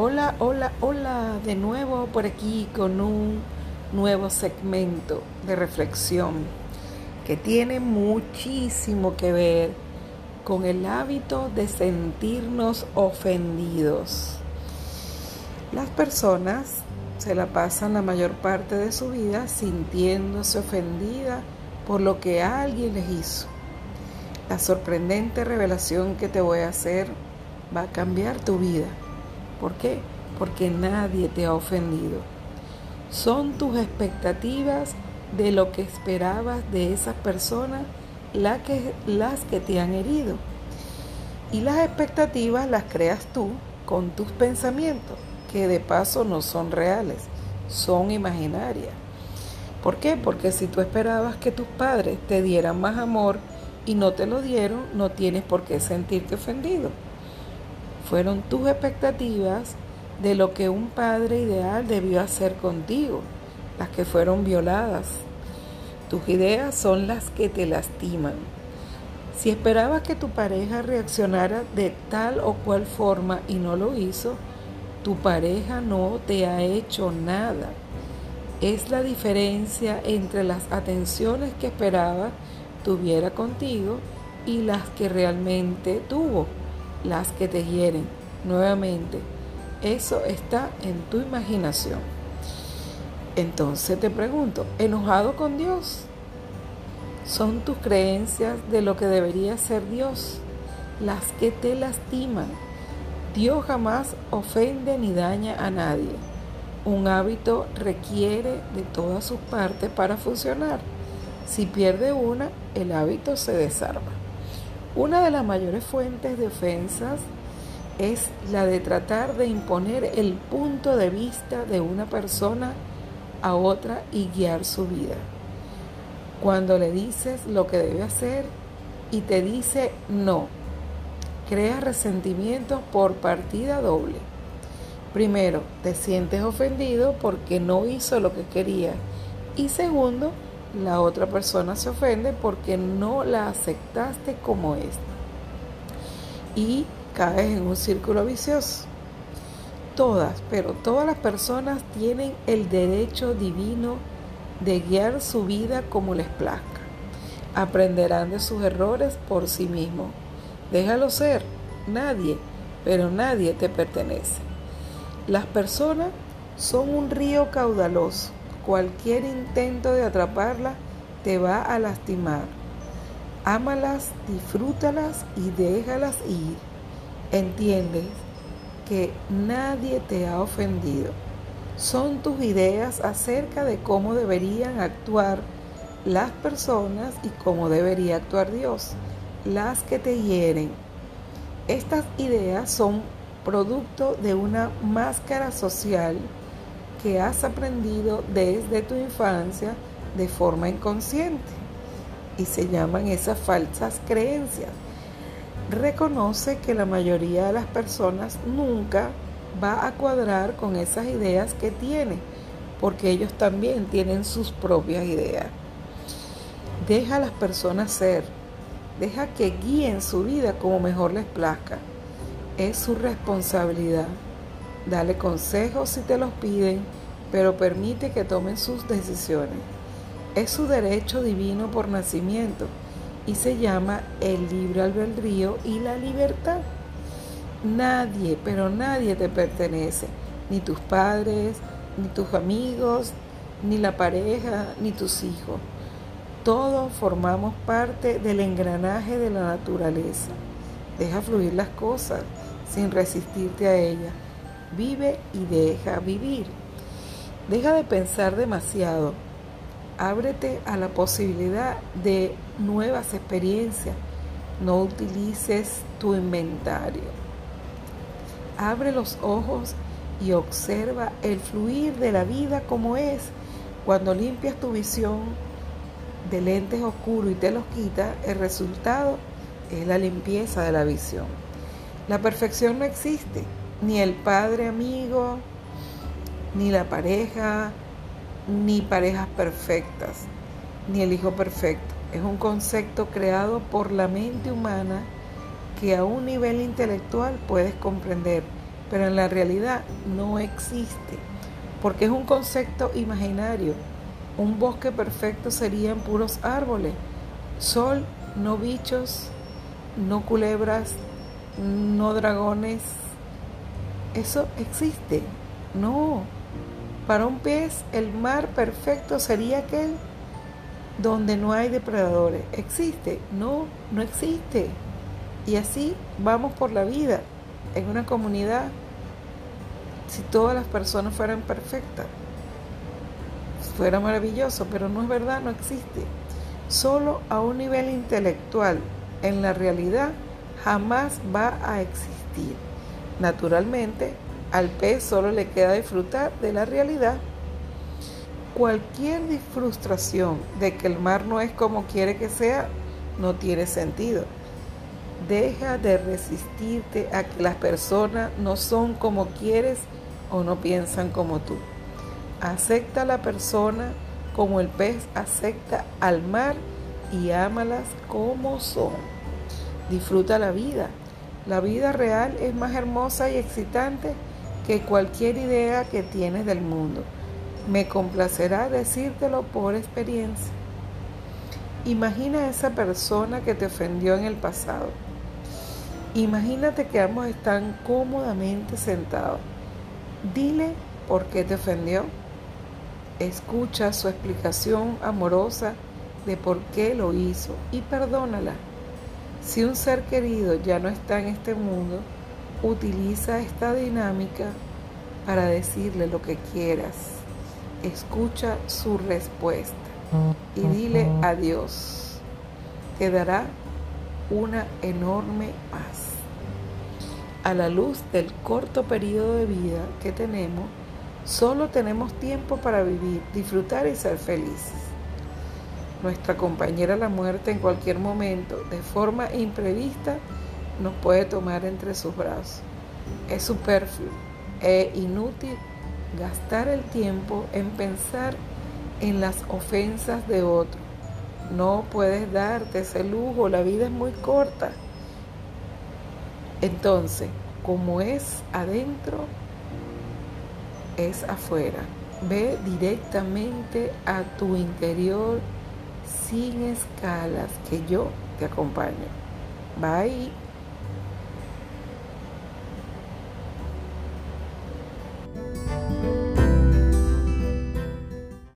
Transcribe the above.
Hola, hola, hola, de nuevo por aquí con un nuevo segmento de reflexión que tiene muchísimo que ver con el hábito de sentirnos ofendidos. Las personas se la pasan la mayor parte de su vida sintiéndose ofendida por lo que alguien les hizo. La sorprendente revelación que te voy a hacer va a cambiar tu vida. ¿Por qué? Porque nadie te ha ofendido. Son tus expectativas de lo que esperabas de esas personas las que, las que te han herido. Y las expectativas las creas tú con tus pensamientos, que de paso no son reales, son imaginarias. ¿Por qué? Porque si tú esperabas que tus padres te dieran más amor y no te lo dieron, no tienes por qué sentirte ofendido. Fueron tus expectativas de lo que un padre ideal debió hacer contigo, las que fueron violadas. Tus ideas son las que te lastiman. Si esperabas que tu pareja reaccionara de tal o cual forma y no lo hizo, tu pareja no te ha hecho nada. Es la diferencia entre las atenciones que esperaba tuviera contigo y las que realmente tuvo las que te hieren. Nuevamente, eso está en tu imaginación. Entonces te pregunto, ¿enojado con Dios? Son tus creencias de lo que debería ser Dios las que te lastiman. Dios jamás ofende ni daña a nadie. Un hábito requiere de todas sus partes para funcionar. Si pierde una, el hábito se desarma. Una de las mayores fuentes de ofensas es la de tratar de imponer el punto de vista de una persona a otra y guiar su vida. Cuando le dices lo que debe hacer y te dice no, crea resentimiento por partida doble. Primero, te sientes ofendido porque no hizo lo que quería. Y segundo, la otra persona se ofende porque no la aceptaste como es. Y caes en un círculo vicioso. Todas, pero todas las personas tienen el derecho divino de guiar su vida como les plazca. Aprenderán de sus errores por sí mismos. Déjalo ser. Nadie, pero nadie te pertenece. Las personas son un río caudaloso Cualquier intento de atraparla te va a lastimar. Ámalas, disfrútalas y déjalas ir. Entiendes que nadie te ha ofendido. Son tus ideas acerca de cómo deberían actuar las personas y cómo debería actuar Dios, las que te hieren. Estas ideas son producto de una máscara social que has aprendido desde tu infancia de forma inconsciente y se llaman esas falsas creencias. Reconoce que la mayoría de las personas nunca va a cuadrar con esas ideas que tiene, porque ellos también tienen sus propias ideas. Deja a las personas ser, deja que guíen su vida como mejor les plazca. Es su responsabilidad. Dale consejos si te los piden, pero permite que tomen sus decisiones. Es su derecho divino por nacimiento y se llama el libre albedrío y la libertad. Nadie, pero nadie te pertenece, ni tus padres, ni tus amigos, ni la pareja, ni tus hijos. Todos formamos parte del engranaje de la naturaleza. Deja fluir las cosas sin resistirte a ellas Vive y deja vivir. Deja de pensar demasiado. Ábrete a la posibilidad de nuevas experiencias. No utilices tu inventario. Abre los ojos y observa el fluir de la vida como es. Cuando limpias tu visión de lentes oscuros y te los quitas, el resultado es la limpieza de la visión. La perfección no existe ni el padre amigo, ni la pareja, ni parejas perfectas, ni el hijo perfecto. Es un concepto creado por la mente humana que a un nivel intelectual puedes comprender, pero en la realidad no existe, porque es un concepto imaginario. Un bosque perfecto serían puros árboles, sol, no bichos, no culebras, no dragones. Eso existe. No. Para un pez el mar perfecto sería aquel donde no hay depredadores. ¿Existe? No, no existe. Y así vamos por la vida en una comunidad si todas las personas fueran perfectas. Fuera maravilloso, pero no es verdad, no existe. Solo a un nivel intelectual, en la realidad, jamás va a existir. Naturalmente, al pez solo le queda disfrutar de la realidad. Cualquier frustración de que el mar no es como quiere que sea, no tiene sentido. Deja de resistirte a que las personas no son como quieres o no piensan como tú. Acepta a la persona como el pez acepta al mar y ámalas como son. Disfruta la vida. La vida real es más hermosa y excitante que cualquier idea que tienes del mundo. Me complacerá decírtelo por experiencia. Imagina a esa persona que te ofendió en el pasado. Imagínate que ambos están cómodamente sentados. Dile por qué te ofendió. Escucha su explicación amorosa de por qué lo hizo y perdónala. Si un ser querido ya no está en este mundo, utiliza esta dinámica para decirle lo que quieras. Escucha su respuesta y dile adiós. Te dará una enorme paz a la luz del corto periodo de vida que tenemos, solo tenemos tiempo para vivir, disfrutar y ser felices. Nuestra compañera la muerte en cualquier momento, de forma imprevista, nos puede tomar entre sus brazos. Es superfluo e inútil gastar el tiempo en pensar en las ofensas de otro. No puedes darte ese lujo, la vida es muy corta. Entonces, como es adentro, es afuera. Ve directamente a tu interior sin escalas, que yo te acompaño. Bye.